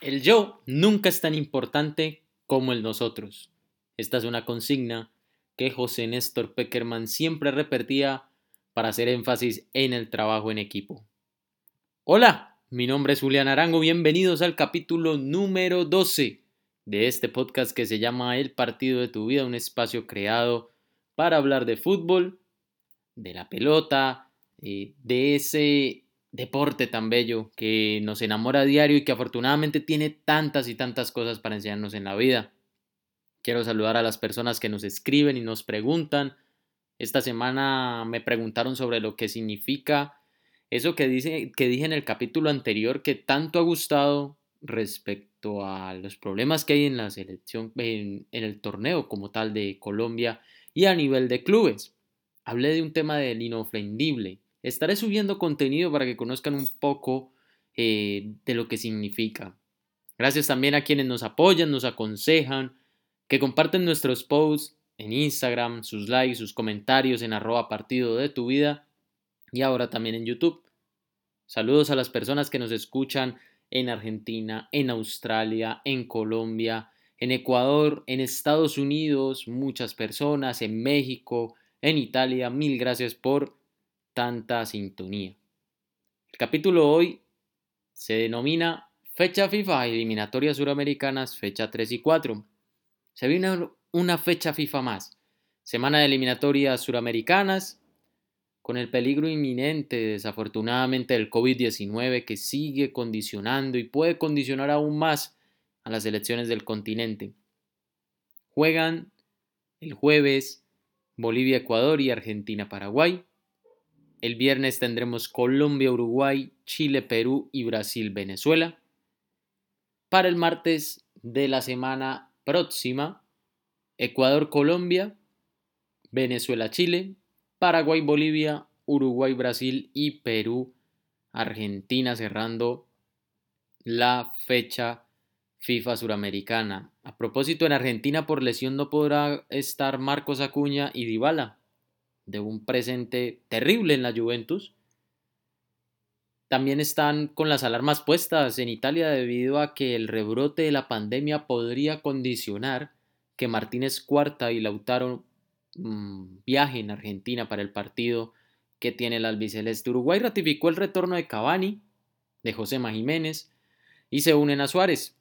El yo nunca es tan importante como el nosotros. Esta es una consigna que José Néstor Peckerman siempre repetía para hacer énfasis en el trabajo en equipo. Hola, mi nombre es Julián Arango, bienvenidos al capítulo número 12 de este podcast que se llama El partido de tu vida, un espacio creado para hablar de fútbol, de la pelota, eh, de ese deporte tan bello que nos enamora a diario y que afortunadamente tiene tantas y tantas cosas para enseñarnos en la vida. Quiero saludar a las personas que nos escriben y nos preguntan. Esta semana me preguntaron sobre lo que significa eso que, dice, que dije en el capítulo anterior que tanto ha gustado respecto a los problemas que hay en la selección, en, en el torneo como tal de Colombia y a nivel de clubes. Hablé de un tema del inofendible, Estaré subiendo contenido para que conozcan un poco eh, de lo que significa. Gracias también a quienes nos apoyan, nos aconsejan, que comparten nuestros posts en Instagram, sus likes, sus comentarios en arroba partido de tu vida y ahora también en YouTube. Saludos a las personas que nos escuchan en Argentina, en Australia, en Colombia, en Ecuador, en Estados Unidos, muchas personas, en México, en Italia. Mil gracias por tanta sintonía. El capítulo hoy se denomina Fecha FIFA Eliminatorias Suramericanas, fecha 3 y 4. Se viene una fecha FIFA más. Semana de eliminatorias suramericanas, con el peligro inminente, desafortunadamente, del COVID-19 que sigue condicionando y puede condicionar aún más a las elecciones del continente. Juegan el jueves Bolivia-Ecuador y Argentina-Paraguay. El viernes tendremos Colombia, Uruguay, Chile, Perú y Brasil, Venezuela. Para el martes de la semana próxima, Ecuador, Colombia, Venezuela, Chile, Paraguay, Bolivia, Uruguay, Brasil y Perú, Argentina, cerrando la fecha FIFA suramericana. A propósito, en Argentina por lesión no podrá estar Marcos Acuña y Dybala de un presente terrible en la Juventus. También están con las alarmas puestas en Italia debido a que el rebrote de la pandemia podría condicionar que Martínez Cuarta y Lautaro mm, viajen a Argentina para el partido que tiene el albiceleste. Uruguay ratificó el retorno de Cavani, de José Jiménez y se unen a Suárez.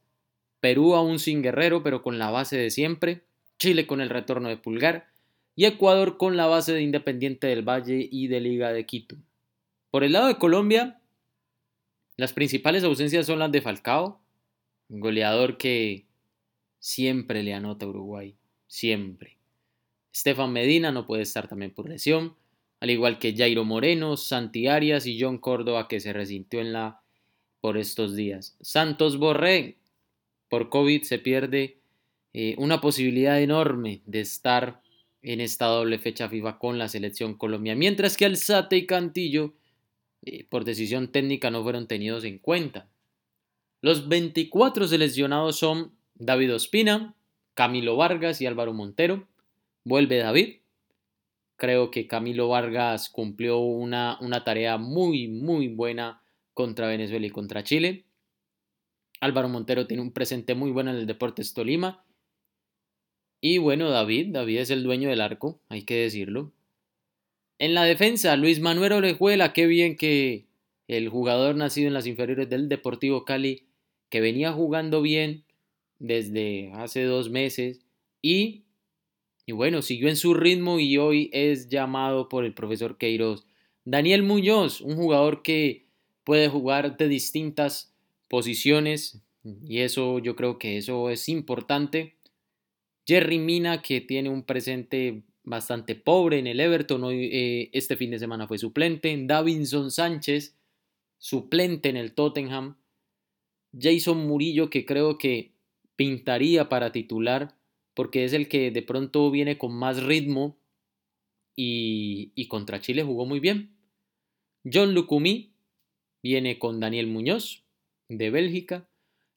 Perú aún sin Guerrero, pero con la base de siempre. Chile con el retorno de Pulgar y Ecuador con la base de Independiente del Valle y de Liga de Quito. Por el lado de Colombia, las principales ausencias son las de Falcao, goleador que siempre le anota Uruguay, siempre. Estefan Medina no puede estar también por lesión, al igual que Jairo Moreno, Santi Arias y John Córdoba que se resintió en la por estos días. Santos Borré, por COVID se pierde eh, una posibilidad enorme de estar en esta doble fecha FIFA con la selección Colombia, mientras que Alzate y Cantillo, eh, por decisión técnica, no fueron tenidos en cuenta. Los 24 seleccionados son David Ospina, Camilo Vargas y Álvaro Montero. Vuelve David. Creo que Camilo Vargas cumplió una, una tarea muy, muy buena contra Venezuela y contra Chile. Álvaro Montero tiene un presente muy bueno en el Deportes Tolima y bueno, David, David es el dueño del arco, hay que decirlo. En la defensa, Luis Manuel Orejuela, qué bien que el jugador nacido en las inferiores del Deportivo Cali, que venía jugando bien desde hace dos meses y, y bueno, siguió en su ritmo y hoy es llamado por el profesor Queiroz. Daniel Muñoz, un jugador que puede jugar de distintas posiciones y eso yo creo que eso es importante Jerry Mina, que tiene un presente bastante pobre en el Everton, hoy, eh, este fin de semana fue suplente. Davinson Sánchez, suplente en el Tottenham. Jason Murillo, que creo que pintaría para titular, porque es el que de pronto viene con más ritmo y, y contra Chile jugó muy bien. John Lucumí viene con Daniel Muñoz, de Bélgica.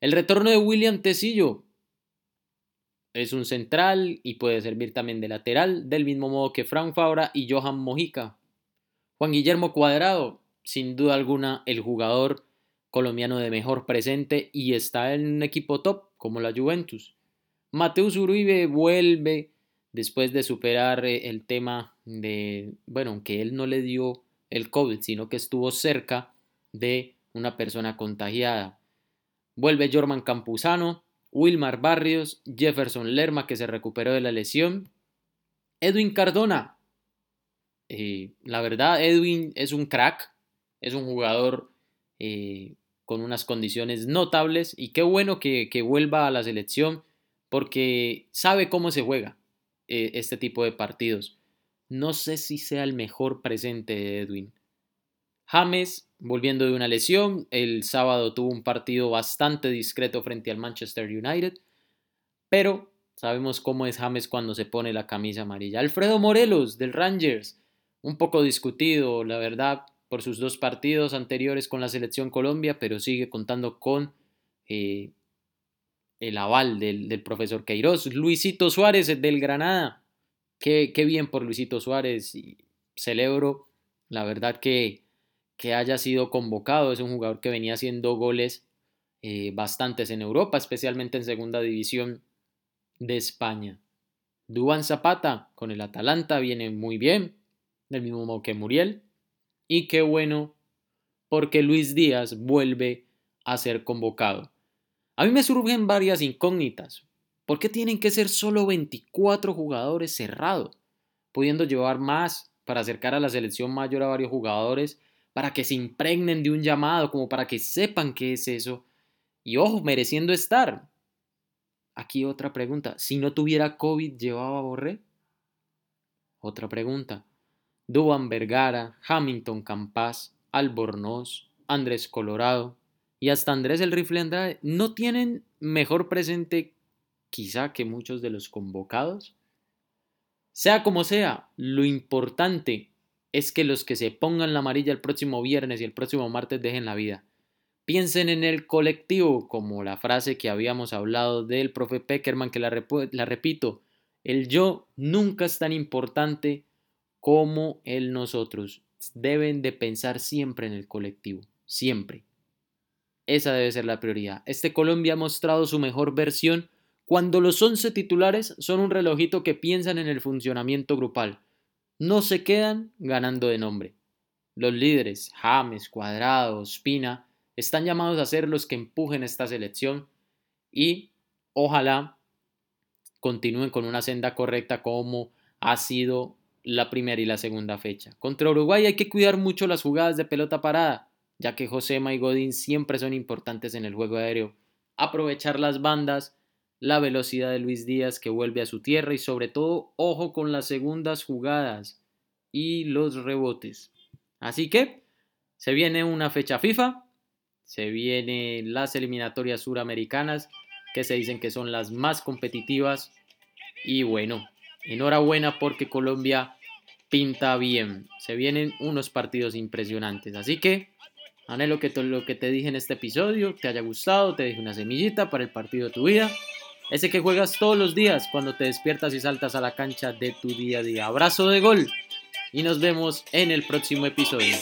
El retorno de William Tecillo, es un central y puede servir también de lateral, del mismo modo que Frank Fabra y Johan Mojica. Juan Guillermo Cuadrado, sin duda alguna el jugador colombiano de mejor presente y está en un equipo top como la Juventus. Mateus Uribe vuelve después de superar eh, el tema de, bueno, aunque él no le dio el COVID, sino que estuvo cerca de una persona contagiada. Vuelve Jorman Campuzano, Wilmar Barrios, Jefferson Lerma que se recuperó de la lesión, Edwin Cardona. Eh, la verdad, Edwin es un crack, es un jugador eh, con unas condiciones notables y qué bueno que, vuelva a la selección porque sabe cómo se juega eh, este tipo de partidos. No sé si sea el mejor presente de Edwin. James, volviendo de una lesión, el sábado tuvo un partido bastante discreto frente al Manchester United, pero sabemos cómo es James cuando se pone la camisa amarilla. Alfredo Morelos, del Rangers, un poco discutido, la verdad, por sus dos partidos anteriores con la selección Colombia, pero sigue contando con eh, el aval del, profesor Queiroz. Luisito Suárez del Granada. Qué, bien por Luisito Suárez. Celebro, la verdad, que, que haya sido convocado. Es un jugador que venía haciendo goles eh, bastantes en Europa, especialmente en segunda división de España. Duban Zapata con el Atalanta viene muy bien, del mismo modo que Muriel. Y qué bueno, porque Luis Díaz vuelve a ser convocado. A mí me surgen varias incógnitas. ¿Por qué tienen que ser solo 24 jugadores cerrados? Pudiendo llevar más para acercar a la selección mayor a varios jugadores, para que se impregnen de un llamado, como para que sepan qué es eso. Y ojo, mereciendo estar. Aquí otra pregunta. Si no tuviera COVID, ¿llevaba Borré? Otra pregunta. Duan Vergara, Hamilton Campas, Albornoz, Andrés Colorado y hasta Andrés el Rifle Andrade no tienen mejor presente quizá que muchos de los convocados. Sea como sea, lo importante es que los que se pongan la amarilla el próximo viernes y el próximo martes dejen la vida. Piensen en el colectivo, como la frase que habíamos hablado del profe Peckerman, que la, la repito, el yo nunca es tan importante como el nosotros. Deben de pensar siempre en el colectivo, siempre. Esa debe ser la prioridad. Este Colombia ha mostrado su mejor versión cuando los 11 titulares son un relojito que piensan en el funcionamiento grupal. No se quedan ganando de nombre. Los líderes, James, Cuadrado, Spina, están llamados a ser los que empujen esta selección y ojalá continúen con una senda correcta como ha sido la primera y la segunda fecha. Contra Uruguay hay que cuidar mucho las jugadas de pelota parada, ya que Josema y Godín siempre son importantes en el juego aéreo. Aprovechar las bandas, la velocidad de Luis Díaz que vuelve a su tierra y sobre todo ojo con las segundas jugadas y los rebotes. Así que se viene una fecha FIFA, se vienen las eliminatorias suramericanas que se dicen que son las más competitivas y bueno, enhorabuena porque Colombia pinta bien. Se vienen unos partidos impresionantes. Así que anhelo que todo lo que te dije en este episodio te haya gustado, te dije una semillita para el partido de tu vida. Ese que juegas todos los días cuando te despiertas y saltas a la cancha de tu día a día. Abrazo de gol y nos vemos en el próximo episodio.